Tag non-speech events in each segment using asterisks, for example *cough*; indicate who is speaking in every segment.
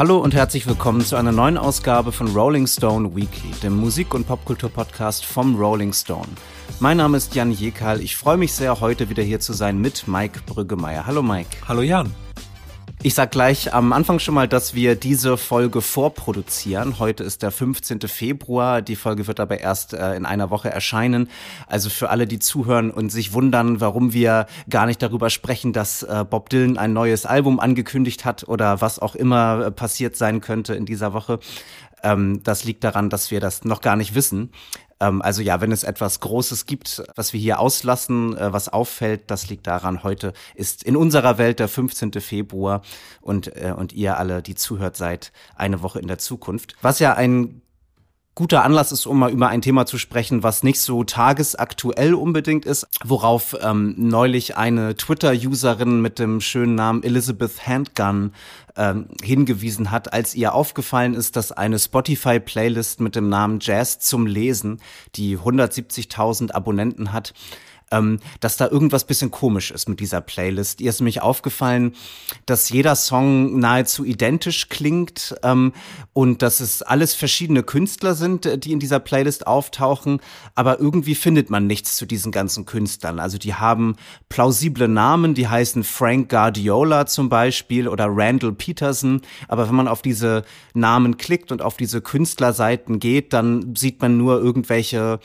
Speaker 1: Hallo und herzlich willkommen zu einer neuen Ausgabe von Rolling Stone Weekly, dem Musik- und Popkultur-Podcast vom Rolling Stone. Mein Name ist Jan Jekal. Ich freue mich sehr, heute wieder hier zu sein mit Mike Brüggemeier. Hallo Mike.
Speaker 2: Hallo Jan.
Speaker 1: Ich sag gleich am Anfang schon mal, dass wir diese Folge vorproduzieren. Heute ist der 15. Februar. Die Folge wird aber erst äh, in einer Woche erscheinen. Also für alle, die zuhören und sich wundern, warum wir gar nicht darüber sprechen, dass äh, Bob Dylan ein neues Album angekündigt hat oder was auch immer äh, passiert sein könnte in dieser Woche. Ähm, das liegt daran, dass wir das noch gar nicht wissen. Ähm, also ja, wenn es etwas Großes gibt, was wir hier auslassen, äh, was auffällt, das liegt daran, heute ist in unserer Welt der 15. Februar und, äh, und ihr alle, die zuhört, seid eine Woche in der Zukunft. Was ja ein guter Anlass ist, um mal über ein Thema zu sprechen, was nicht so tagesaktuell unbedingt ist, worauf ähm, neulich eine Twitter-Userin mit dem schönen Namen Elizabeth Handgun ähm, hingewiesen hat, als ihr aufgefallen ist, dass eine Spotify-Playlist mit dem Namen Jazz zum Lesen, die 170.000 Abonnenten hat, ähm, dass da irgendwas bisschen komisch ist mit dieser Playlist. Ihr ist nämlich aufgefallen, dass jeder Song nahezu identisch klingt ähm, und dass es alles verschiedene Künstler sind, äh, die in dieser Playlist auftauchen, aber irgendwie findet man nichts zu diesen ganzen Künstlern. Also die haben plausible Namen, die heißen Frank Guardiola zum Beispiel oder Randall Peterson, aber wenn man auf diese Namen klickt und auf diese Künstlerseiten geht, dann sieht man nur irgendwelche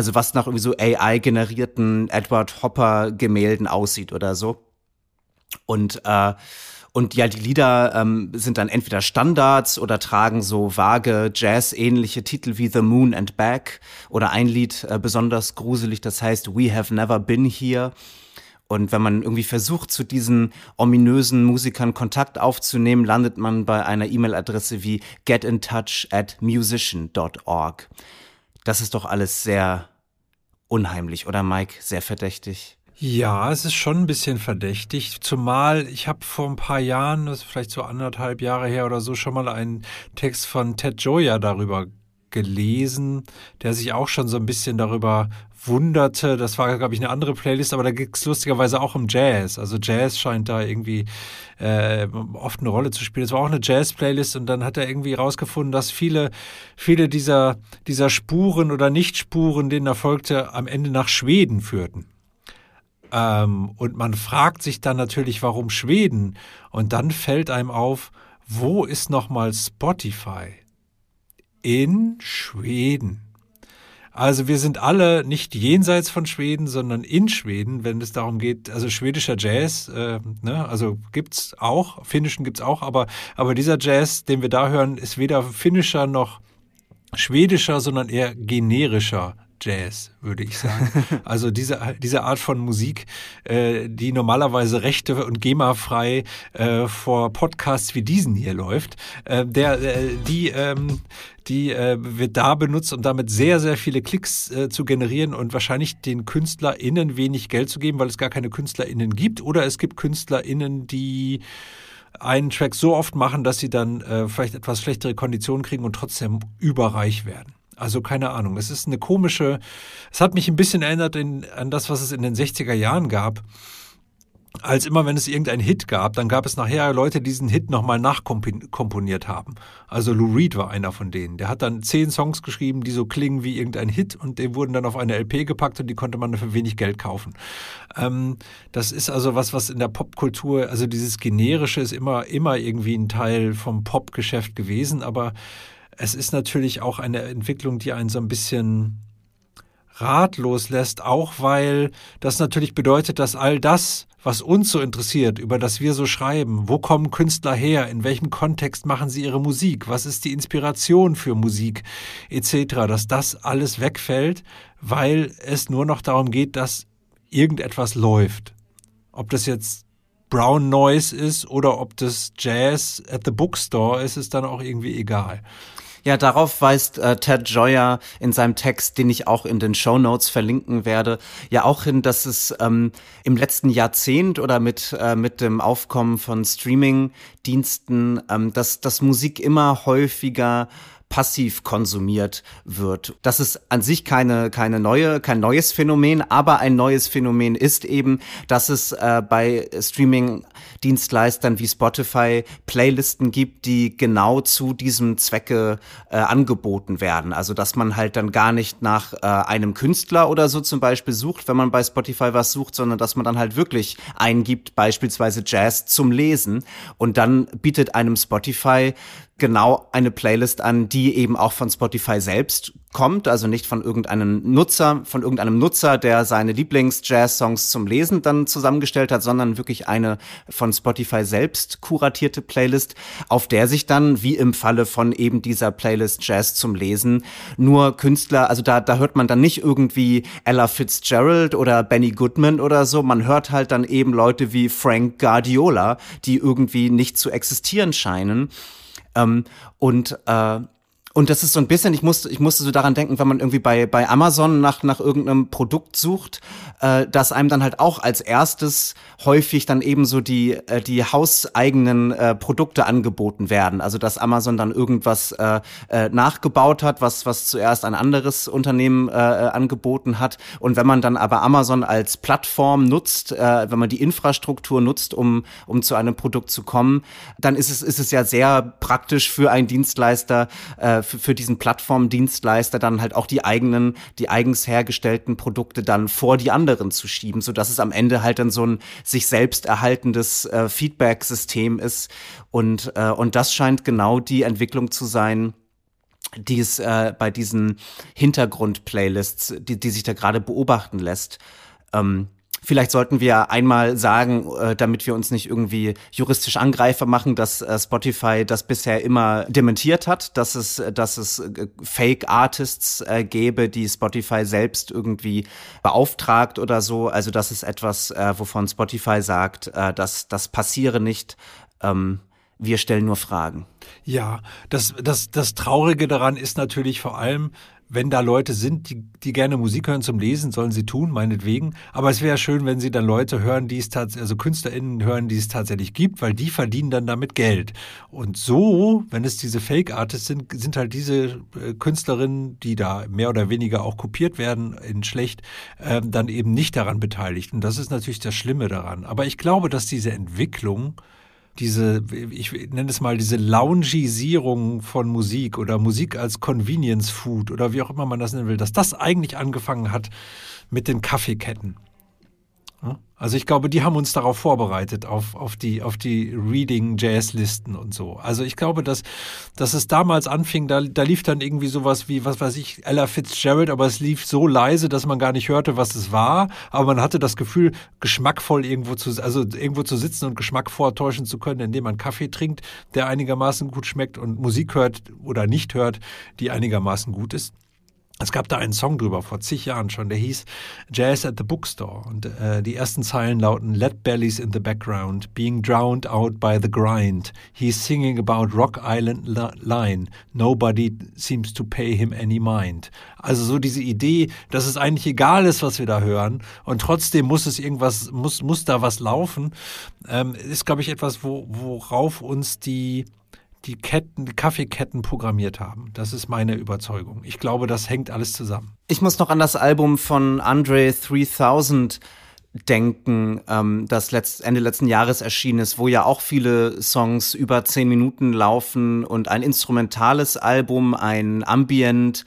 Speaker 1: also was nach irgendwie so AI-generierten Edward Hopper-Gemälden aussieht oder so. Und äh, und ja, die Lieder ähm, sind dann entweder Standards oder tragen so vage Jazz-ähnliche Titel wie The Moon and Back oder ein Lied äh, besonders gruselig, das heißt We Have Never Been Here. Und wenn man irgendwie versucht, zu diesen ominösen Musikern Kontakt aufzunehmen, landet man bei einer E-Mail-Adresse wie getintouch at musician.org. Das ist doch alles sehr unheimlich, oder Mike? Sehr verdächtig.
Speaker 2: Ja, es ist schon ein bisschen verdächtig, zumal ich habe vor ein paar Jahren, das ist vielleicht so anderthalb Jahre her oder so, schon mal einen Text von Ted Joya darüber gelesen, der sich auch schon so ein bisschen darüber wunderte. Das war, glaube ich, eine andere Playlist, aber da ging es lustigerweise auch um Jazz. Also Jazz scheint da irgendwie äh, oft eine Rolle zu spielen. Es war auch eine Jazz-Playlist und dann hat er irgendwie rausgefunden, dass viele, viele dieser, dieser Spuren oder Nichtspuren, denen er folgte, am Ende nach Schweden führten. Ähm, und man fragt sich dann natürlich, warum Schweden? Und dann fällt einem auf, wo ist nochmal Spotify? In Schweden. Also wir sind alle nicht jenseits von Schweden, sondern in Schweden, wenn es darum geht, also schwedischer Jazz, äh, ne, also gibt's auch, finnischen gibt's auch, aber, aber dieser Jazz, den wir da hören, ist weder finnischer noch schwedischer, sondern eher generischer Jazz, würde ich sagen. *laughs* Also diese, diese Art von Musik, äh, die normalerweise rechte und GEMA-frei äh, vor Podcasts wie diesen hier läuft, äh, der, äh, die, ähm, die äh, wird da benutzt, um damit sehr, sehr viele Klicks äh, zu generieren und wahrscheinlich den KünstlerInnen wenig Geld zu geben, weil es gar keine KünstlerInnen gibt. Oder es gibt KünstlerInnen, die einen Track so oft machen, dass sie dann äh, vielleicht etwas schlechtere Konditionen kriegen und trotzdem überreich werden. Also keine Ahnung. Es ist eine komische, es hat mich ein bisschen erinnert in, an das, was es in den 60er Jahren gab. Als immer, wenn es irgendeinen Hit gab, dann gab es nachher Leute, die diesen Hit nochmal nachkomponiert haben. Also Lou Reed war einer von denen. Der hat dann zehn Songs geschrieben, die so klingen wie irgendein Hit und die wurden dann auf eine LP gepackt und die konnte man für wenig Geld kaufen. Ähm, das ist also was, was in der Popkultur, also dieses Generische ist immer, immer irgendwie ein Teil vom Popgeschäft gewesen, aber es ist natürlich auch eine Entwicklung, die einen so ein bisschen ratlos lässt, auch weil das natürlich bedeutet, dass all das, was uns so interessiert, über das wir so schreiben, wo kommen Künstler her, in welchem Kontext machen sie ihre Musik, was ist die Inspiration für Musik etc., dass das alles wegfällt, weil es nur noch darum geht, dass irgendetwas läuft. Ob das jetzt Brown Noise ist oder ob das Jazz at the Bookstore ist, ist dann auch irgendwie egal.
Speaker 1: Ja, darauf weist äh, Ted Joyer in seinem Text, den ich auch in den Show Notes verlinken werde, ja auch hin, dass es ähm, im letzten Jahrzehnt oder mit, äh, mit dem Aufkommen von Streaming-Diensten, ähm, dass, dass Musik immer häufiger passiv konsumiert wird. Das ist an sich keine, keine neue, kein neues Phänomen, aber ein neues Phänomen ist eben, dass es äh, bei Streaming-Dienstleistern wie Spotify Playlisten gibt, die genau zu diesem Zwecke äh, angeboten werden. Also dass man halt dann gar nicht nach äh, einem Künstler oder so zum Beispiel sucht, wenn man bei Spotify was sucht, sondern dass man dann halt wirklich eingibt, beispielsweise Jazz zum Lesen und dann bietet einem Spotify genau eine Playlist an, die eben auch von Spotify selbst kommt, also nicht von irgendeinem Nutzer, von irgendeinem Nutzer, der seine Lieblings-Jazz-Songs zum Lesen dann zusammengestellt hat, sondern wirklich eine von Spotify selbst kuratierte Playlist, auf der sich dann, wie im Falle von eben dieser Playlist Jazz zum Lesen, nur Künstler, also da, da hört man dann nicht irgendwie Ella Fitzgerald oder Benny Goodman oder so, man hört halt dann eben Leute wie Frank Guardiola, die irgendwie nicht zu existieren scheinen. Ähm, und äh, und das ist so ein bisschen, ich musste, ich musste so daran denken, wenn man irgendwie bei, bei Amazon nach, nach irgendeinem Produkt sucht, äh, dass einem dann halt auch als erstes häufig dann eben so die, äh, die hauseigenen äh, Produkte angeboten werden. Also dass Amazon dann irgendwas äh, äh, nachgebaut hat, was, was zuerst ein anderes Unternehmen äh, äh angeboten hat. Und wenn man dann aber Amazon als Plattform nutzt, äh, wenn man die Infrastruktur nutzt, um, um zu einem Produkt zu kommen, dann ist es, ist es ja sehr praktisch für einen Dienstleister, äh, für, für diesen Plattformdienstleister dann halt auch die eigenen, die eigens hergestellten Produkte dann vor die anderen zu schieben, so dass es am Ende halt dann so ein sich selbst erhaltendes äh, Feedback-System ist. Und, äh, und das scheint genau die Entwicklung zu sein, die es äh, bei diesen Hintergrund-Playlists, die, die sich da gerade beobachten lässt. Ähm, Vielleicht sollten wir einmal sagen, äh, damit wir uns nicht irgendwie juristisch Angreifer machen, dass äh, Spotify das bisher immer dementiert hat, dass es, dass es äh, Fake Artists gäbe, die Spotify selbst irgendwie beauftragt oder so. Also das ist etwas, wovon Spotify sagt, dass das passiere nicht. Ähm, wir stellen nur Fragen.
Speaker 2: Ja, das, das, das Traurige daran ist natürlich vor allem, wenn da Leute sind, die, die gerne Musik hören zum Lesen, sollen sie tun, meinetwegen. Aber es wäre schön, wenn sie dann Leute hören, die es tatsächlich, also KünstlerInnen hören, die es tatsächlich gibt, weil die verdienen dann damit Geld. Und so, wenn es diese Fake-Artists sind, sind halt diese äh, Künstlerinnen, die da mehr oder weniger auch kopiert werden in schlecht, äh, dann eben nicht daran beteiligt. Und das ist natürlich das Schlimme daran. Aber ich glaube, dass diese Entwicklung diese, ich nenne es mal, diese Loungisierung von Musik oder Musik als Convenience Food oder wie auch immer man das nennen will, dass das eigentlich angefangen hat mit den Kaffeeketten. Also ich glaube, die haben uns darauf vorbereitet, auf, auf die, auf die Reading-Jazz-Listen und so. Also ich glaube, dass, dass es damals anfing, da, da lief dann irgendwie sowas wie, was weiß ich, Ella Fitzgerald, aber es lief so leise, dass man gar nicht hörte, was es war. Aber man hatte das Gefühl, geschmackvoll irgendwo zu, also irgendwo zu sitzen und Geschmack vortäuschen zu können, indem man Kaffee trinkt, der einigermaßen gut schmeckt und Musik hört oder nicht hört, die einigermaßen gut ist. Es gab da einen Song drüber vor zig Jahren schon, der hieß Jazz at the Bookstore. Und äh, die ersten Zeilen lauten Let bellies in the background, being drowned out by the grind. He's singing about Rock Island Line. Nobody seems to pay him any mind. Also so diese Idee, dass es eigentlich egal ist, was wir da hören, und trotzdem muss es irgendwas, muss, muss da was laufen, ähm, ist, glaube ich, etwas, wo, worauf uns die die Ketten, die Kaffeeketten programmiert haben. Das ist meine Überzeugung. Ich glaube, das hängt alles zusammen.
Speaker 1: Ich muss noch an das Album von Andre 3000 denken, ähm, das letzt, Ende letzten Jahres erschienen ist, wo ja auch viele Songs über zehn Minuten laufen und ein instrumentales Album, ein Ambient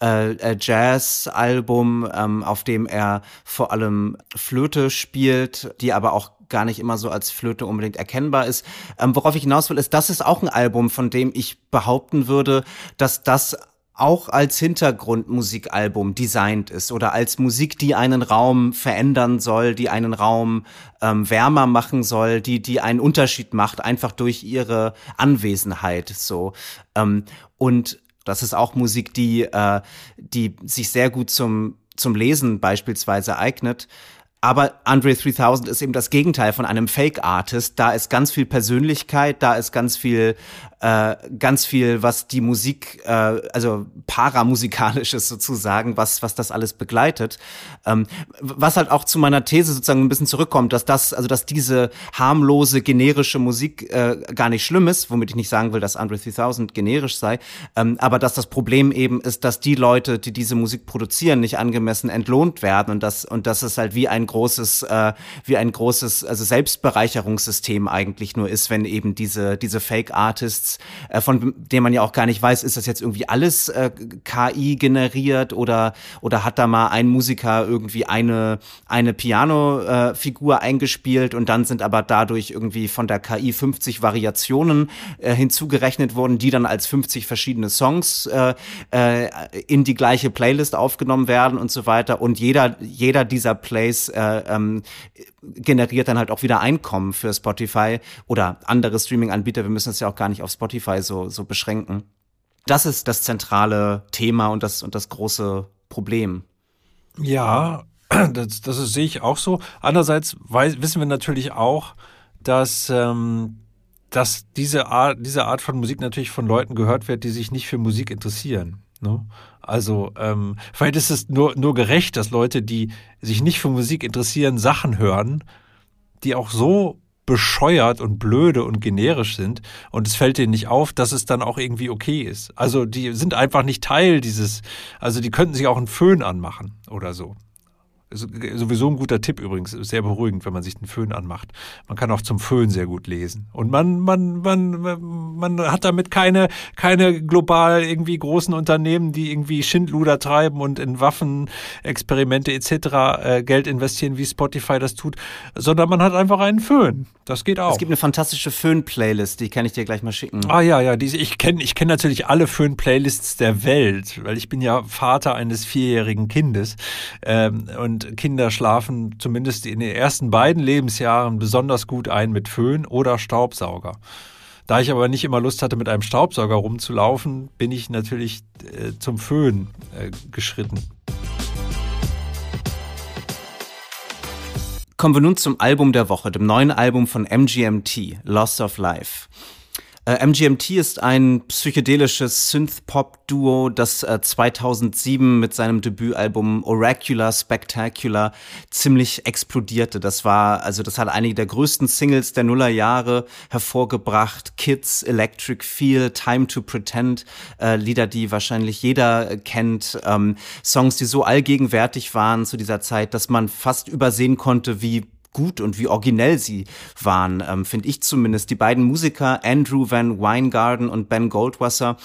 Speaker 1: äh, äh Jazz-Album, ähm, auf dem er vor allem Flöte spielt, die aber auch gar nicht immer so als Flöte unbedingt erkennbar ist. Ähm, worauf ich hinaus will, ist, das ist auch ein Album, von dem ich behaupten würde, dass das auch als Hintergrundmusikalbum designt ist oder als Musik, die einen Raum verändern soll, die einen Raum ähm, wärmer machen soll, die die einen Unterschied macht, einfach durch ihre Anwesenheit. So ähm, und das ist auch Musik, die äh, die sich sehr gut zum zum Lesen beispielsweise eignet. Aber Andre 3000 ist eben das Gegenteil von einem Fake-Artist. Da ist ganz viel Persönlichkeit, da ist ganz viel äh, ganz viel, was die Musik, äh, also paramusikalisches sozusagen, was, was das alles begleitet. Ähm, was halt auch zu meiner These sozusagen ein bisschen zurückkommt, dass das, also dass diese harmlose, generische Musik äh, gar nicht schlimm ist, womit ich nicht sagen will, dass Andre 3000 generisch sei, ähm, aber dass das Problem eben ist, dass die Leute, die diese Musik produzieren, nicht angemessen entlohnt werden und das, und das ist halt wie ein großes, äh, wie ein großes, also Selbstbereicherungssystem eigentlich nur ist, wenn eben diese, diese Fake-Artists äh, von dem man ja auch gar nicht weiß, ist das jetzt irgendwie alles äh, KI generiert oder oder hat da mal ein Musiker irgendwie eine eine Piano-Figur äh, eingespielt und dann sind aber dadurch irgendwie von der KI 50 Variationen äh, hinzugerechnet worden, die dann als 50 verschiedene Songs äh, in die gleiche Playlist aufgenommen werden und so weiter. Und jeder jeder dieser Plays äh, ähm, generiert dann halt auch wieder Einkommen für Spotify oder andere Streaming-Anbieter. Wir müssen es ja auch gar nicht auf Spotify so, so beschränken. Das ist das zentrale Thema und das, und das große Problem.
Speaker 2: Ja, das, das sehe ich auch so. Andererseits weiß, wissen wir natürlich auch, dass, ähm, dass diese Art, diese Art von Musik natürlich von Leuten gehört wird, die sich nicht für Musik interessieren. Ne? Also ähm, vielleicht ist es nur, nur gerecht, dass Leute, die sich nicht für Musik interessieren, Sachen hören, die auch so bescheuert und blöde und generisch sind und es fällt denen nicht auf, dass es dann auch irgendwie okay ist. Also die sind einfach nicht Teil dieses, also die könnten sich auch einen Föhn anmachen oder so sowieso ein guter Tipp übrigens, sehr beruhigend, wenn man sich den Föhn anmacht. Man kann auch zum Föhn sehr gut lesen. Und man, man, man, man hat damit keine, keine global irgendwie großen Unternehmen, die irgendwie Schindluder treiben und in Waffenexperimente etc. Äh, Geld investieren, wie Spotify das tut, sondern man hat einfach einen Föhn. Das geht auch.
Speaker 1: Es gibt eine fantastische Föhn-Playlist, die kann ich dir gleich mal schicken.
Speaker 2: Ah ja, ja, diese, ich kenne ich kenn natürlich alle Föhn-Playlists der Welt, weil ich bin ja Vater eines vierjährigen Kindes. Ähm, und Kinder schlafen zumindest in den ersten beiden Lebensjahren besonders gut ein mit Föhn oder Staubsauger. Da ich aber nicht immer Lust hatte, mit einem Staubsauger rumzulaufen, bin ich natürlich äh, zum Föhn äh, geschritten.
Speaker 1: Kommen wir nun zum Album der Woche, dem neuen Album von MGMT, Loss of Life. Äh, MGMT ist ein psychedelisches Synth-Pop-Duo, das äh, 2007 mit seinem Debütalbum Oracular Spectacular ziemlich explodierte. Das war, also das hat einige der größten Singles der Nullerjahre hervorgebracht. Kids, Electric Feel, Time to Pretend, äh, Lieder, die wahrscheinlich jeder kennt. Ähm, Songs, die so allgegenwärtig waren zu dieser Zeit, dass man fast übersehen konnte, wie gut und wie originell sie waren, ähm, finde ich zumindest. Die beiden Musiker, Andrew Van Weingarten und Ben Goldwasser,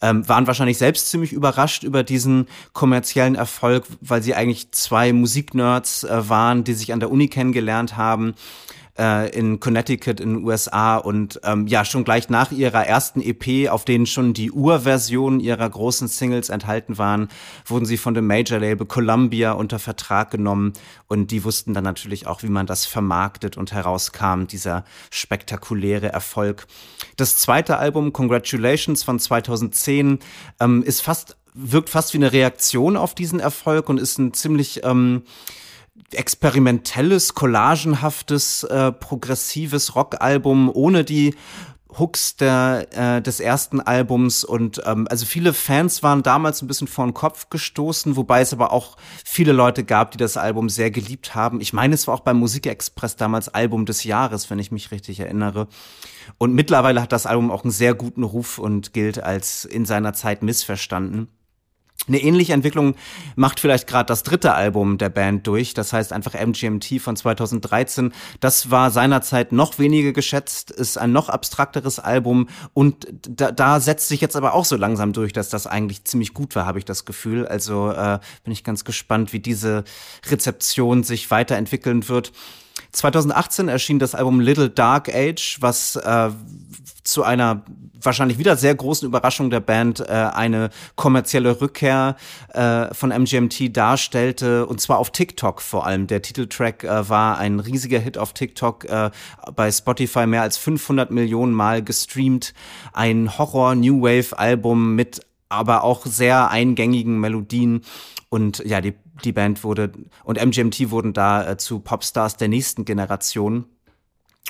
Speaker 1: ähm, waren wahrscheinlich selbst ziemlich überrascht über diesen kommerziellen Erfolg, weil sie eigentlich zwei Musiknerds äh, waren, die sich an der Uni kennengelernt haben äh, in Connecticut in den USA und ähm, ja, schon gleich nach ihrer ersten EP, auf denen schon die Urversionen ihrer großen Singles enthalten waren, wurden sie von dem Major-Label Columbia unter Vertrag genommen und die wussten dann natürlich auch, wie man das vermarktet und herauskam, dieser spektakuläre Erfolg. Das zweite Album, Congratulations von 2010, ähm, ist fast wirkt fast wie eine Reaktion auf diesen Erfolg und ist ein ziemlich ähm, experimentelles, collagenhaftes, äh, progressives Rockalbum ohne die Hooks der, äh, des ersten Albums und ähm, also viele Fans waren damals ein bisschen vor den Kopf gestoßen, wobei es aber auch viele Leute gab, die das Album sehr geliebt haben. Ich meine, es war auch beim Musikexpress damals Album des Jahres, wenn ich mich richtig erinnere. Und mittlerweile hat das Album auch einen sehr guten Ruf und gilt als in seiner Zeit missverstanden. Eine ähnliche Entwicklung macht vielleicht gerade das dritte Album der Band durch, das heißt einfach MGMT von 2013. Das war seinerzeit noch weniger geschätzt, ist ein noch abstrakteres Album und da, da setzt sich jetzt aber auch so langsam durch, dass das eigentlich ziemlich gut war, habe ich das Gefühl. Also äh, bin ich ganz gespannt, wie diese Rezeption sich weiterentwickeln wird. 2018 erschien das Album Little Dark Age, was äh, zu einer wahrscheinlich wieder sehr großen Überraschung der Band äh, eine kommerzielle Rückkehr äh, von MGMT darstellte und zwar auf TikTok vor allem. Der Titeltrack äh, war ein riesiger Hit auf TikTok, äh, bei Spotify mehr als 500 Millionen Mal gestreamt. Ein Horror New Wave Album mit aber auch sehr eingängigen Melodien und ja, die die Band wurde und MGMT wurden da äh, zu Popstars der nächsten Generation.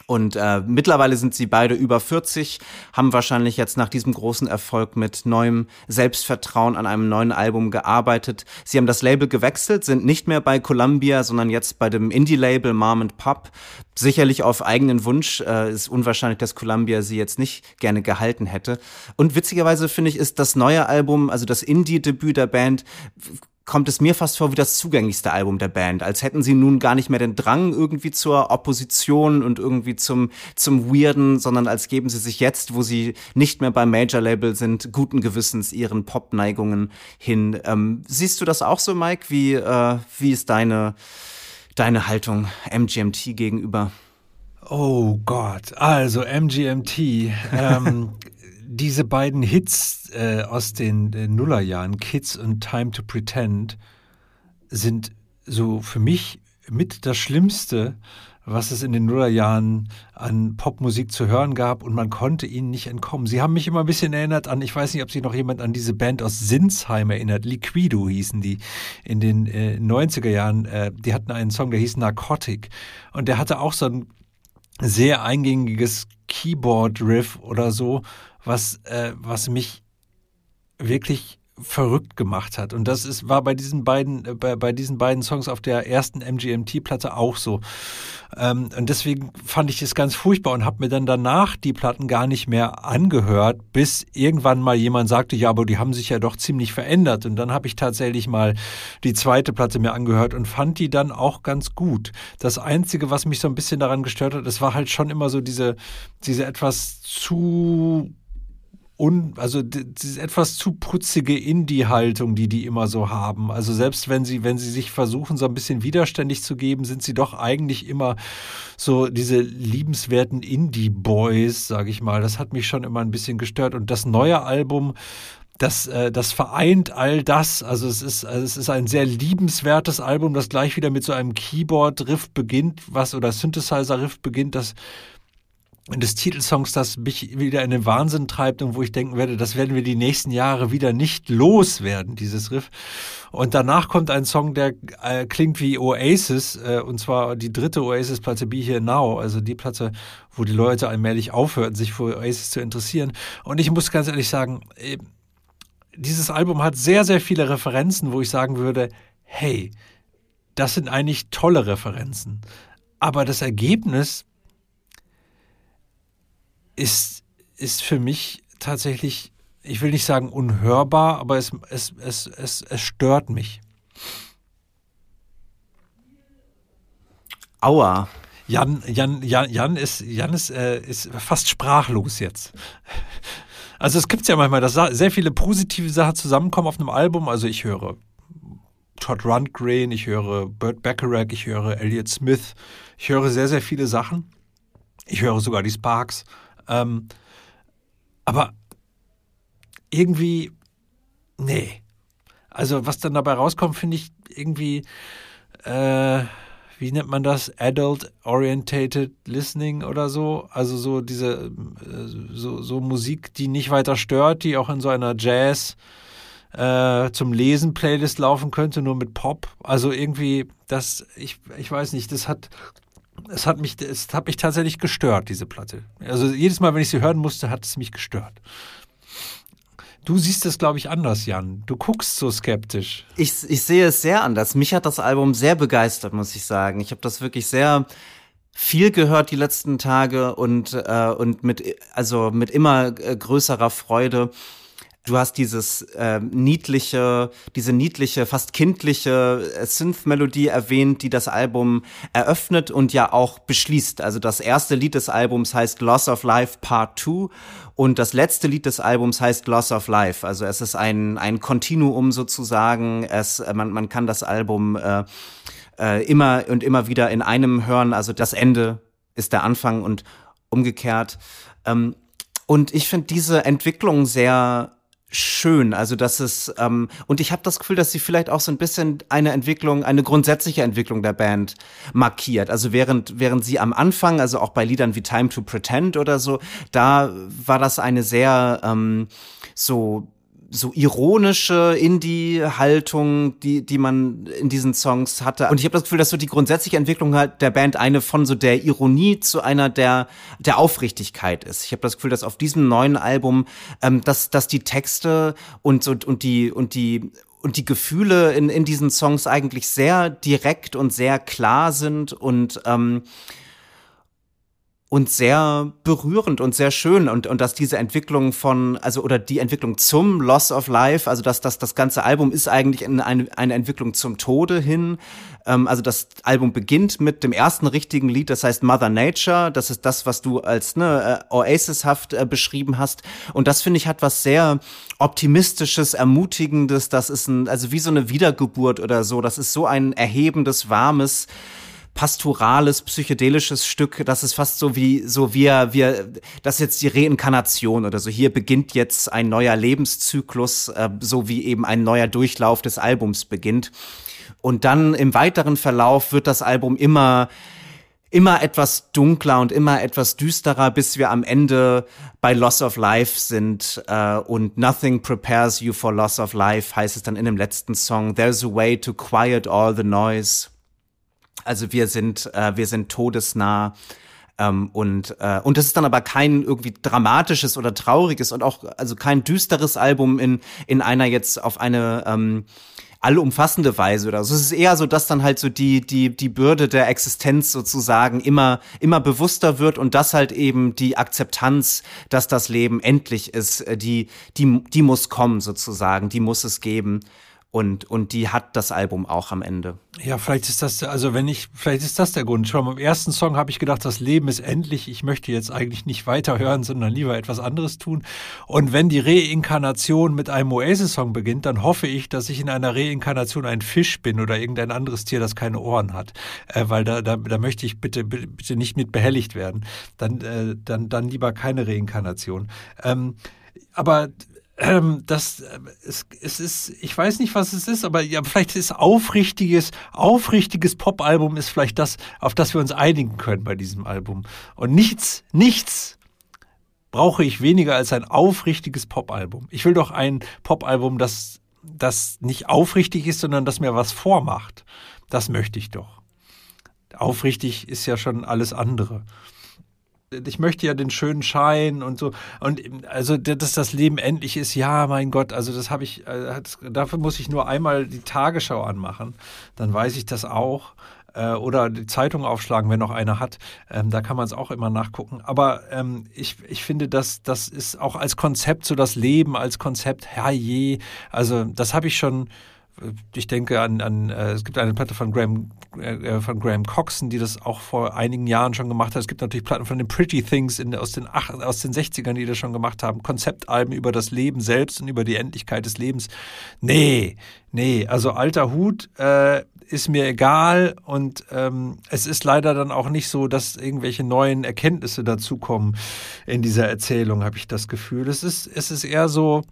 Speaker 1: Und äh, mittlerweile sind sie beide über 40, haben wahrscheinlich jetzt nach diesem großen Erfolg mit neuem Selbstvertrauen an einem neuen Album gearbeitet. Sie haben das Label gewechselt, sind nicht mehr bei Columbia, sondern jetzt bei dem Indie-Label Mom and Pop. Sicherlich auf eigenen Wunsch. Äh, ist unwahrscheinlich, dass Columbia sie jetzt nicht gerne gehalten hätte. Und witzigerweise finde ich, ist das neue Album, also das Indie-Debüt der Band, kommt es mir fast vor wie das zugänglichste Album der Band, als hätten sie nun gar nicht mehr den Drang irgendwie zur Opposition und irgendwie zum, zum Weirden, sondern als geben sie sich jetzt, wo sie nicht mehr beim Major-Label sind, guten Gewissens ihren Pop-Neigungen hin. Ähm, siehst du das auch so, Mike? Wie, äh, wie ist deine, deine Haltung MGMT gegenüber?
Speaker 2: Oh Gott, also MGMT. ähm, *laughs* diese beiden Hits äh, aus den äh, Nullerjahren, Kids und Time to Pretend, sind so für mich mit das Schlimmste, was es in den Nullerjahren an Popmusik zu hören gab und man konnte ihnen nicht entkommen. Sie haben mich immer ein bisschen erinnert an, ich weiß nicht, ob sich noch jemand an diese Band aus Sinsheim erinnert, Liquido hießen die in den äh, 90er Jahren. Äh, die hatten einen Song, der hieß Narcotic und der hatte auch so ein sehr eingängiges Keyboard-Riff oder so was, äh, was mich wirklich verrückt gemacht hat. Und das ist, war bei diesen beiden, äh, bei, bei diesen beiden Songs auf der ersten MGMT-Platte auch so. Ähm, und deswegen fand ich es ganz furchtbar und habe mir dann danach die Platten gar nicht mehr angehört, bis irgendwann mal jemand sagte, ja, aber die haben sich ja doch ziemlich verändert. Und dann habe ich tatsächlich mal die zweite Platte mir angehört und fand die dann auch ganz gut. Das Einzige, was mich so ein bisschen daran gestört hat, es war halt schon immer so diese, diese etwas zu un, also diese etwas zu putzige Indie-Haltung, die die immer so haben. Also selbst wenn sie, wenn sie sich versuchen, so ein bisschen widerständig zu geben, sind sie doch eigentlich immer so diese liebenswerten Indie-Boys, sage ich mal. Das hat mich schon immer ein bisschen gestört. Und das neue Album, das, äh, das vereint all das. Also es ist, also es ist ein sehr liebenswertes Album, das gleich wieder mit so einem Keyboard-Riff beginnt, was oder Synthesizer-Riff beginnt, das des Titelsongs, das mich wieder in den Wahnsinn treibt und wo ich denken werde, das werden wir die nächsten Jahre wieder nicht loswerden, dieses Riff. Und danach kommt ein Song, der äh, klingt wie Oasis, äh, und zwar die dritte Oasis-Platte Be Here Now, also die Platte, wo die Leute allmählich aufhörten, sich für Oasis zu interessieren. Und ich muss ganz ehrlich sagen, äh, dieses Album hat sehr, sehr viele Referenzen, wo ich sagen würde, hey, das sind eigentlich tolle Referenzen. Aber das Ergebnis ist, ist für mich tatsächlich, ich will nicht sagen unhörbar, aber es, es, es, es, es stört mich.
Speaker 1: Aua.
Speaker 2: Jan, Jan, Jan, Jan ist, Jan ist, äh, ist fast sprachlos jetzt. Also es gibt ja manchmal, dass sehr viele positive Sachen zusammenkommen auf einem Album. Also ich höre Todd Rundgren, ich höre Burt Bacharach, ich höre Elliott Smith, ich höre sehr, sehr viele Sachen. Ich höre sogar die Sparks. Ähm, aber irgendwie, nee. Also was dann dabei rauskommt, finde ich irgendwie, äh, wie nennt man das? Adult-Orientated Listening oder so. Also so diese, äh, so, so Musik, die nicht weiter stört, die auch in so einer Jazz äh, zum Lesen Playlist laufen könnte, nur mit Pop. Also irgendwie, das, ich, ich weiß nicht, das hat es hat mich, es hat mich tatsächlich gestört, diese Platte. Also jedes Mal, wenn ich sie hören musste, hat es mich gestört. Du siehst es, glaube ich, anders, Jan. Du guckst so skeptisch.
Speaker 1: Ich, ich sehe es sehr anders. Mich hat das Album sehr begeistert, muss ich sagen. Ich habe das wirklich sehr viel gehört die letzten Tage und äh, und mit also mit immer äh, größerer Freude. Du hast dieses äh, niedliche, diese niedliche, fast kindliche äh, Synth-Melodie erwähnt, die das Album eröffnet und ja auch beschließt. Also das erste Lied des Albums heißt Loss of Life Part 2 und das letzte Lied des Albums heißt Loss of Life. Also es ist ein, ein Kontinuum sozusagen. Es, äh, man, man kann das Album äh, äh, immer und immer wieder in einem hören. Also das Ende ist der Anfang und umgekehrt. Ähm, und ich finde diese Entwicklung sehr schön. Also dass es ähm, und ich habe das Gefühl, dass sie vielleicht auch so ein bisschen eine Entwicklung, eine grundsätzliche Entwicklung der Band markiert. Also während während sie am Anfang, also auch bei Liedern wie Time to Pretend oder so, da war das eine sehr ähm, so so ironische Indie-Haltung, die, die man in diesen Songs hatte. Und ich habe das Gefühl, dass so die grundsätzliche Entwicklung halt der Band eine von so der Ironie zu einer der, der Aufrichtigkeit ist. Ich habe das Gefühl, dass auf diesem neuen Album, ähm, dass, dass die Texte und, und, und die, und die, und die Gefühle in, in diesen Songs eigentlich sehr direkt und sehr klar sind und ähm, und sehr berührend und sehr schön und und dass diese Entwicklung von also oder die Entwicklung zum Loss of Life also dass das das ganze Album ist eigentlich eine eine Entwicklung zum Tode hin. Ähm, also das Album beginnt mit dem ersten richtigen Lied das heißt Mother Nature. Das ist das was du als ne äh, Oasishaft äh, beschrieben hast. Und das finde ich hat was sehr optimistisches ermutigendes. Das ist ein also wie so eine Wiedergeburt oder so. Das ist so ein erhebendes warmes pastorales, psychedelisches Stück. Das ist fast so wie, so wir, wir, das ist jetzt die Reinkarnation oder so. Hier beginnt jetzt ein neuer Lebenszyklus, äh, so wie eben ein neuer Durchlauf des Albums beginnt. Und dann im weiteren Verlauf wird das Album immer immer etwas dunkler und immer etwas düsterer, bis wir am Ende bei Loss of Life sind äh, und Nothing prepares you for loss of life heißt es dann in dem letzten Song. There's a way to quiet all the noise. Also wir sind, äh, wir sind todesnah. Ähm, und, äh, und das ist dann aber kein irgendwie dramatisches oder trauriges und auch also kein düsteres Album in, in einer jetzt auf eine ähm, allumfassende Weise oder so. Es ist eher so, dass dann halt so die, die, die Bürde der Existenz sozusagen immer, immer bewusster wird und dass halt eben die Akzeptanz, dass das Leben endlich ist, äh, die, die, die muss kommen sozusagen, die muss es geben. Und, und die hat das Album auch am Ende.
Speaker 2: Ja, vielleicht ist das, also wenn ich, vielleicht ist das der Grund. Schon beim ersten Song habe ich gedacht, das Leben ist endlich. Ich möchte jetzt eigentlich nicht weiterhören, sondern lieber etwas anderes tun. Und wenn die Reinkarnation mit einem Oasis-Song beginnt, dann hoffe ich, dass ich in einer Reinkarnation ein Fisch bin oder irgendein anderes Tier, das keine Ohren hat. Äh, weil da, da, da möchte ich bitte, bitte nicht mit behelligt werden. Dann, äh, dann, dann lieber keine Reinkarnation. Ähm, aber ähm, das äh, es, es ist, ich weiß nicht, was es ist, aber ja, vielleicht ist aufrichtiges, aufrichtiges Popalbum ist vielleicht das, auf das wir uns einigen können bei diesem Album. Und nichts, nichts brauche ich weniger als ein aufrichtiges Popalbum. Ich will doch ein Popalbum, das, das nicht aufrichtig ist, sondern das mir was vormacht. Das möchte ich doch. Aufrichtig ist ja schon alles andere ich möchte ja den schönen Schein und so. Und also, dass das Leben endlich ist, ja, mein Gott, also das habe ich, äh, dafür muss ich nur einmal die Tagesschau anmachen. Dann weiß ich das auch. Äh, oder die Zeitung aufschlagen, wenn noch eine hat. Ähm, da kann man es auch immer nachgucken. Aber ähm, ich, ich finde, dass das ist auch als Konzept so das Leben, als Konzept, herrje. Also, das habe ich schon ich denke an, an äh, es gibt eine Platte von Graham, äh, von Graham Coxon, die das auch vor einigen Jahren schon gemacht hat. Es gibt natürlich Platten von den Pretty Things in, aus, den ach, aus den 60ern, die das schon gemacht haben. Konzeptalben über das Leben selbst und über die Endlichkeit des Lebens. Nee, nee, also alter Hut äh, ist mir egal und ähm, es ist leider dann auch nicht so, dass irgendwelche neuen Erkenntnisse dazukommen in dieser Erzählung, habe ich das Gefühl. Es ist, es ist eher so,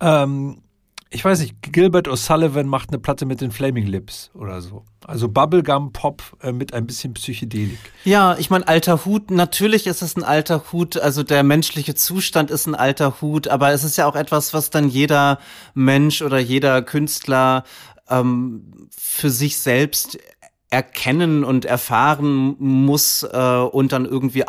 Speaker 2: ähm, ich weiß nicht, Gilbert O'Sullivan macht eine Platte mit den Flaming Lips oder so. Also Bubblegum Pop äh, mit ein bisschen Psychedelik.
Speaker 1: Ja, ich meine, alter Hut, natürlich ist es ein alter Hut, also der menschliche Zustand ist ein alter Hut, aber es ist ja auch etwas, was dann jeder Mensch oder jeder Künstler ähm, für sich selbst erkennen und erfahren muss äh, und dann irgendwie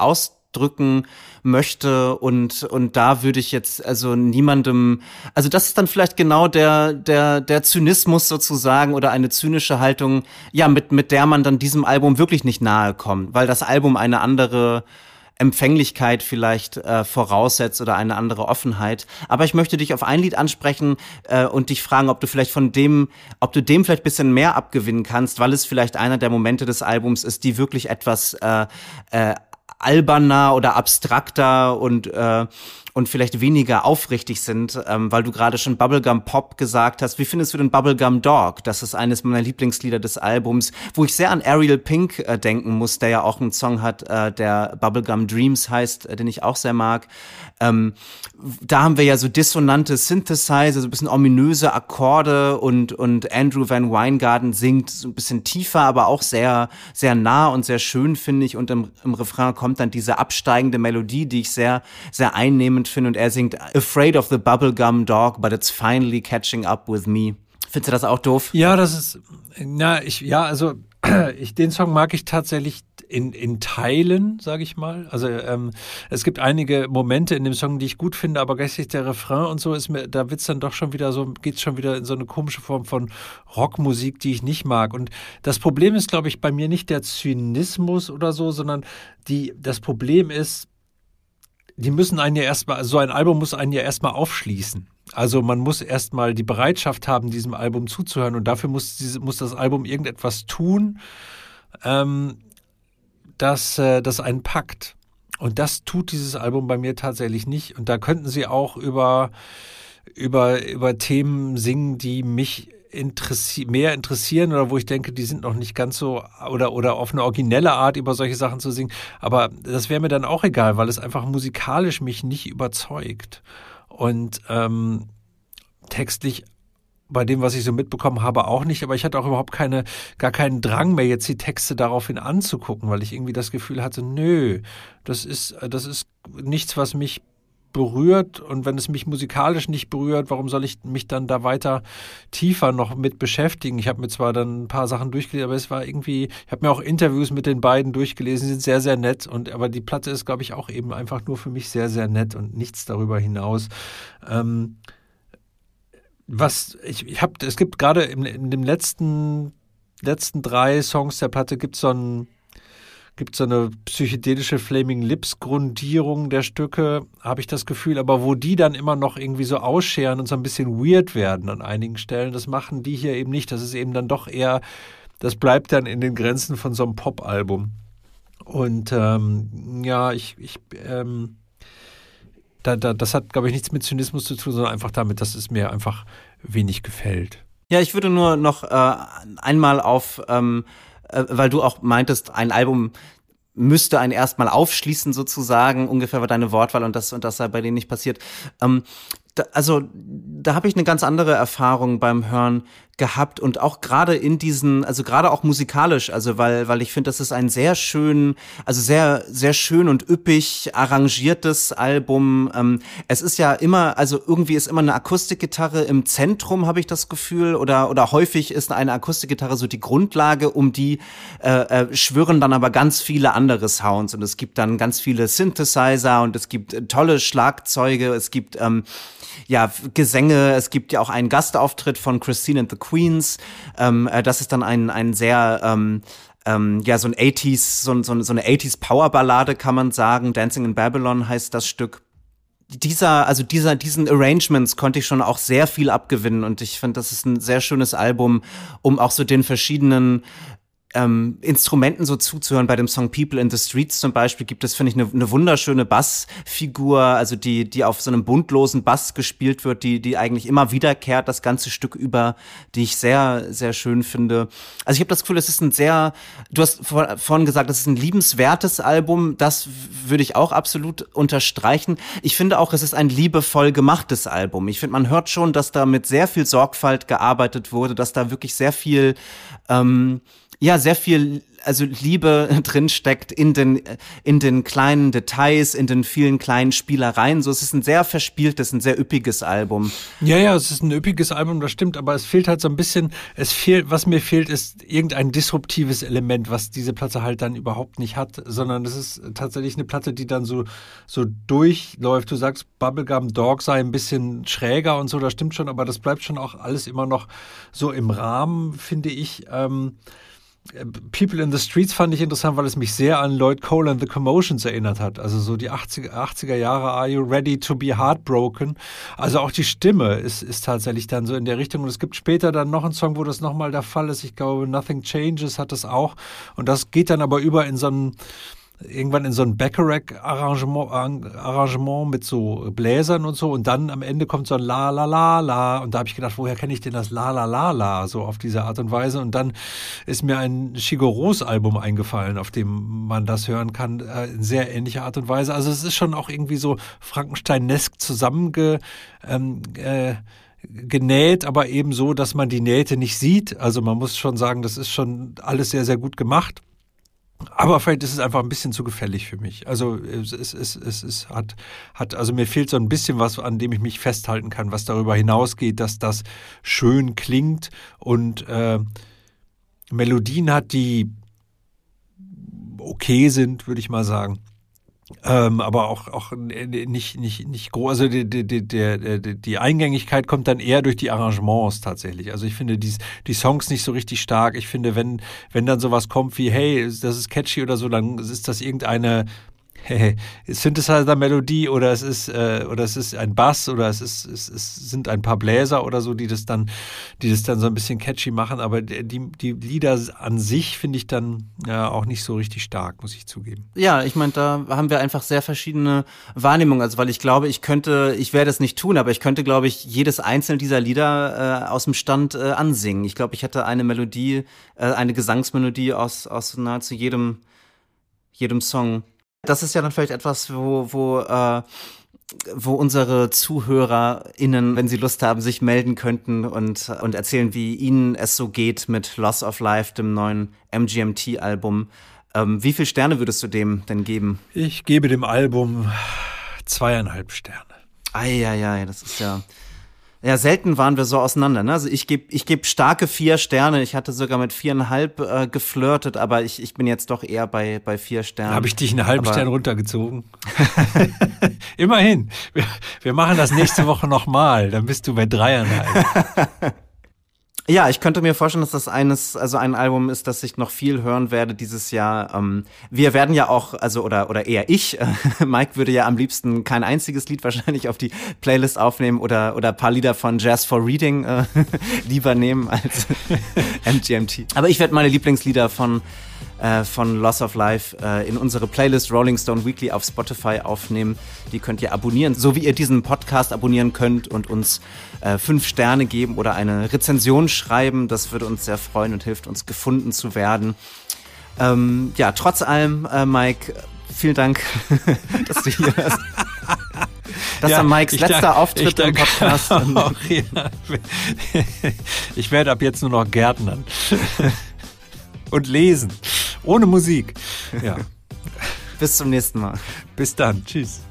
Speaker 1: ausdrücken möchte und und da würde ich jetzt also niemandem also das ist dann vielleicht genau der der der Zynismus sozusagen oder eine zynische Haltung ja mit mit der man dann diesem Album wirklich nicht nahe kommt, weil das Album eine andere Empfänglichkeit vielleicht äh, voraussetzt oder eine andere Offenheit. Aber ich möchte dich auf ein Lied ansprechen äh, und dich fragen, ob du vielleicht von dem, ob du dem vielleicht bisschen mehr abgewinnen kannst, weil es vielleicht einer der Momente des Albums ist, die wirklich etwas äh, äh, alberner oder abstrakter und äh, und vielleicht weniger aufrichtig sind, ähm, weil du gerade schon Bubblegum Pop gesagt hast. Wie findest du den Bubblegum Dog? Das ist eines meiner Lieblingslieder des Albums, wo ich sehr an Ariel Pink äh, denken muss, der ja auch einen Song hat, äh, der Bubblegum Dreams heißt, äh, den ich auch sehr mag. Ähm, da haben wir ja so dissonante Synthesizer, so ein bisschen ominöse Akkorde und, und Andrew Van Weingarten singt so ein bisschen tiefer, aber auch sehr, sehr nah und sehr schön, finde ich. Und im, im Refrain kommt dann diese absteigende Melodie, die ich sehr, sehr einnehmend finde und er singt Afraid of the Bubblegum Dog, but it's finally catching up with me. Findest du das auch doof?
Speaker 2: Ja, das ist, na, ich, ja, also *clears throat* ich, den Song mag ich tatsächlich in, in Teilen, sage ich mal. Also ähm, es gibt einige Momente in dem Song, die ich gut finde, aber gleichzeitig der Refrain und so ist mir, da wird's dann doch schon wieder so, geht's schon wieder in so eine komische Form von Rockmusik, die ich nicht mag. Und das Problem ist, glaube ich, bei mir nicht der Zynismus oder so, sondern die, das Problem ist, die müssen einen ja erstmal, so ein Album muss einen ja erstmal aufschließen. Also man muss erstmal die Bereitschaft haben, diesem Album zuzuhören und dafür muss, diese, muss das Album irgendetwas tun, ähm, dass äh, das einen packt. Und das tut dieses Album bei mir tatsächlich nicht. Und da könnten sie auch über, über, über Themen singen, die mich interessi mehr interessieren oder wo ich denke, die sind noch nicht ganz so oder, oder auf eine originelle Art über solche Sachen zu singen. Aber das wäre mir dann auch egal, weil es einfach musikalisch mich nicht überzeugt. Und ähm, textlich bei dem, was ich so mitbekommen habe, auch nicht. Aber ich hatte auch überhaupt keine, gar keinen Drang mehr, jetzt die Texte daraufhin anzugucken, weil ich irgendwie das Gefühl hatte, nö, das ist, das ist nichts, was mich berührt und wenn es mich musikalisch nicht berührt, warum soll ich mich dann da weiter tiefer noch mit beschäftigen? Ich habe mir zwar dann ein paar Sachen durchgelesen, aber es war irgendwie, ich habe mir auch Interviews mit den beiden durchgelesen, die sind sehr, sehr nett und aber die Platte ist, glaube ich, auch eben einfach nur für mich sehr, sehr nett und nichts darüber hinaus. Ähm, was ich, ich habe, es gibt gerade in, in dem letzten letzten drei Songs der Platte gibt so ein gibt so eine psychedelische Flaming Lips Grundierung der Stücke, habe ich das Gefühl, aber wo die dann immer noch irgendwie so ausscheren und so ein bisschen weird werden an einigen Stellen, das machen die hier eben nicht. Das ist eben dann doch eher, das bleibt dann in den Grenzen von so einem Pop-Album. Und ähm, ja, ich, ich ähm, da, da, das hat, glaube ich, nichts mit Zynismus zu tun, sondern einfach damit, dass es mir einfach wenig gefällt.
Speaker 1: Ja, ich würde nur noch äh, einmal auf ähm, äh, weil du auch meintest, ein Album müsste einen erstmal aufschließen sozusagen, ungefähr war deine Wortwahl und das und das sei bei denen nicht passiert. Ähm, da, also da habe ich eine ganz andere Erfahrung beim Hören gehabt und auch gerade in diesen, also gerade auch musikalisch, also weil, weil ich finde, das ist ein sehr schön, also sehr, sehr schön und üppig arrangiertes Album. Ähm, es ist ja immer, also irgendwie ist immer eine Akustikgitarre im Zentrum, habe ich das Gefühl, oder, oder häufig ist eine Akustikgitarre so die Grundlage, um die äh, äh, schwören dann aber ganz viele andere Sounds und es gibt dann ganz viele Synthesizer und es gibt tolle Schlagzeuge, es gibt ähm, ja, Gesänge, es gibt ja auch einen Gastauftritt von Christine and the Queens. Ähm, äh, das ist dann ein, ein sehr ähm, ähm, ja, so ein 80s, so, so, so eine 80s Powerballade kann man sagen. Dancing in Babylon heißt das Stück dieser, also dieser, diesen Arrangements konnte ich schon auch sehr viel abgewinnen und ich finde, das ist ein sehr schönes Album, um auch so den verschiedenen ähm, Instrumenten so zuzuhören. Bei dem Song People in the Streets zum Beispiel gibt es, finde ich, eine, eine wunderschöne Bassfigur, also die, die auf so einem buntlosen Bass gespielt wird, die, die eigentlich immer wiederkehrt, das ganze Stück über, die ich sehr, sehr schön finde. Also ich habe das Gefühl, es ist ein sehr, du hast vor, vorhin gesagt, es ist ein liebenswertes Album, das würde ich auch absolut unterstreichen. Ich finde auch, es ist ein liebevoll gemachtes Album. Ich finde, man hört schon, dass da mit sehr viel Sorgfalt gearbeitet wurde, dass da wirklich sehr viel ähm, ja sehr viel also Liebe *laughs* drin steckt in den in den kleinen Details, in den vielen kleinen Spielereien. So es ist ein sehr verspieltes, ein sehr üppiges Album.
Speaker 2: Ja, ja, es ist ein üppiges Album, das stimmt, aber es fehlt halt so ein bisschen, es fehlt, was mir fehlt, ist irgendein disruptives Element, was diese Platte halt dann überhaupt nicht hat, sondern es ist tatsächlich eine Platte, die dann so so durchläuft. Du sagst, Bubblegum Dog sei ein bisschen schräger und so, das stimmt schon, aber das bleibt schon auch alles immer noch so im Rahmen, finde ich. Ähm, People in the Streets fand ich interessant, weil es mich sehr an Lloyd Cole and the Commotions erinnert hat. Also so die 80er, 80er Jahre, Are You Ready to Be Heartbroken? Also auch die Stimme ist, ist tatsächlich dann so in der Richtung. Und es gibt später dann noch einen Song, wo das nochmal der Fall ist. Ich glaube, Nothing Changes hat das auch. Und das geht dann aber über in so einen irgendwann in so ein Bacharach-Arrangement Arrangement mit so Bläsern und so und dann am Ende kommt so ein La La La La und da habe ich gedacht, woher kenne ich denn das La La La La so auf diese Art und Weise und dann ist mir ein Chigoros Album eingefallen, auf dem man das hören kann, äh, in sehr ähnlicher Art und Weise. Also es ist schon auch irgendwie so Frankenstein-nesk zusammenge ähm, äh, genäht, aber eben so, dass man die Nähte nicht sieht. Also man muss schon sagen, das ist schon alles sehr, sehr gut gemacht. Aber vielleicht ist es einfach ein bisschen zu gefällig für mich. Also es, es, es, es, hat, hat, also mir fehlt so ein bisschen was, an dem ich mich festhalten kann, was darüber hinausgeht, dass das schön klingt und äh, Melodien hat, die okay sind, würde ich mal sagen. Ähm, aber auch, auch nicht, nicht, nicht groß. Also die, die, die, die, Eingängigkeit kommt dann eher durch die Arrangements tatsächlich. Also ich finde die, die Songs nicht so richtig stark. Ich finde, wenn, wenn dann sowas kommt wie, hey, das ist catchy oder so, dann ist das irgendeine *laughs* Synthesizer-Melodie oder es ist äh, oder es ist ein Bass oder es ist es, es sind ein paar Bläser oder so, die das dann, die das dann so ein bisschen catchy machen. Aber die, die Lieder an sich finde ich dann ja, auch nicht so richtig stark, muss ich zugeben.
Speaker 1: Ja, ich meine, da haben wir einfach sehr verschiedene Wahrnehmungen. Also weil ich glaube, ich könnte, ich werde es nicht tun, aber ich könnte, glaube ich, jedes einzelne dieser Lieder äh, aus dem Stand äh, ansingen. Ich glaube, ich hätte eine Melodie, äh, eine Gesangsmelodie aus aus nahezu jedem jedem Song das ist ja dann vielleicht etwas, wo, wo, äh, wo unsere ZuhörerInnen, wenn sie Lust haben, sich melden könnten und, und erzählen, wie ihnen es so geht mit Loss of Life, dem neuen MGMT-Album. Ähm, wie viele Sterne würdest du dem denn geben?
Speaker 2: Ich gebe dem Album zweieinhalb Sterne.
Speaker 1: Eieiei, das ist ja. Ja, selten waren wir so auseinander. Ne? Also ich gebe ich geb starke vier Sterne. Ich hatte sogar mit viereinhalb äh, geflirtet, aber ich, ich bin jetzt doch eher bei, bei vier Sternen.
Speaker 2: Habe ich dich einen halben aber Stern runtergezogen? *laughs* Immerhin. Wir, wir machen das nächste Woche nochmal. Dann bist du bei dreieinhalb. *laughs*
Speaker 1: Ja, ich könnte mir vorstellen, dass das eines, also ein Album ist, das ich noch viel hören werde dieses Jahr. Ähm, wir werden ja auch, also oder oder eher ich, *laughs* äh, Mike würde ja am liebsten kein einziges Lied wahrscheinlich auf die Playlist aufnehmen oder oder paar Lieder von Jazz for Reading äh, *laughs* lieber nehmen als *laughs* MGMT. Aber ich werde meine Lieblingslieder von äh, von Loss of Life äh, in unsere Playlist Rolling Stone Weekly auf Spotify aufnehmen. Die könnt ihr abonnieren, so wie ihr diesen Podcast abonnieren könnt und uns äh, fünf Sterne geben oder eine Rezension schreiben. Das würde uns sehr freuen und hilft uns gefunden zu werden. Ähm, ja, trotz allem, äh, Mike, vielen Dank, *laughs* dass du hier bist. Das ja, war Mikes letzter dank, Auftritt im Podcast. *laughs* Auch, ja.
Speaker 2: Ich werde ab jetzt nur noch Gärtnern und lesen. Ohne Musik. Ja. *laughs*
Speaker 1: Bis zum nächsten Mal.
Speaker 2: Bis dann. Tschüss.